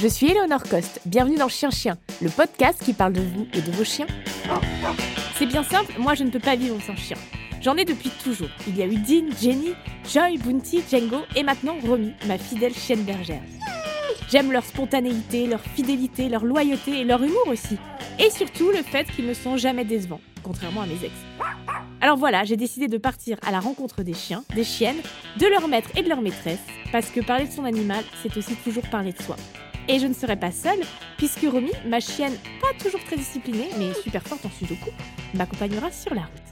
Je suis Eleonore Coste, bienvenue dans Chien Chien, le podcast qui parle de vous et de vos chiens. C'est bien simple, moi je ne peux pas vivre sans chien. J'en ai depuis toujours. Il y a eu Dean, Jenny, Joy, Bounty, Django et maintenant Romy, ma fidèle chienne bergère. J'aime leur spontanéité, leur fidélité, leur loyauté et leur humour aussi. Et surtout le fait qu'ils ne sont jamais décevants, contrairement à mes ex. Alors voilà, j'ai décidé de partir à la rencontre des chiens, des chiennes, de leur maître et de leur maîtresse, parce que parler de son animal, c'est aussi toujours parler de soi. Et je ne serai pas seule, puisque Romy, ma chienne pas toujours très disciplinée, mais super forte en sudoku, m'accompagnera sur la route.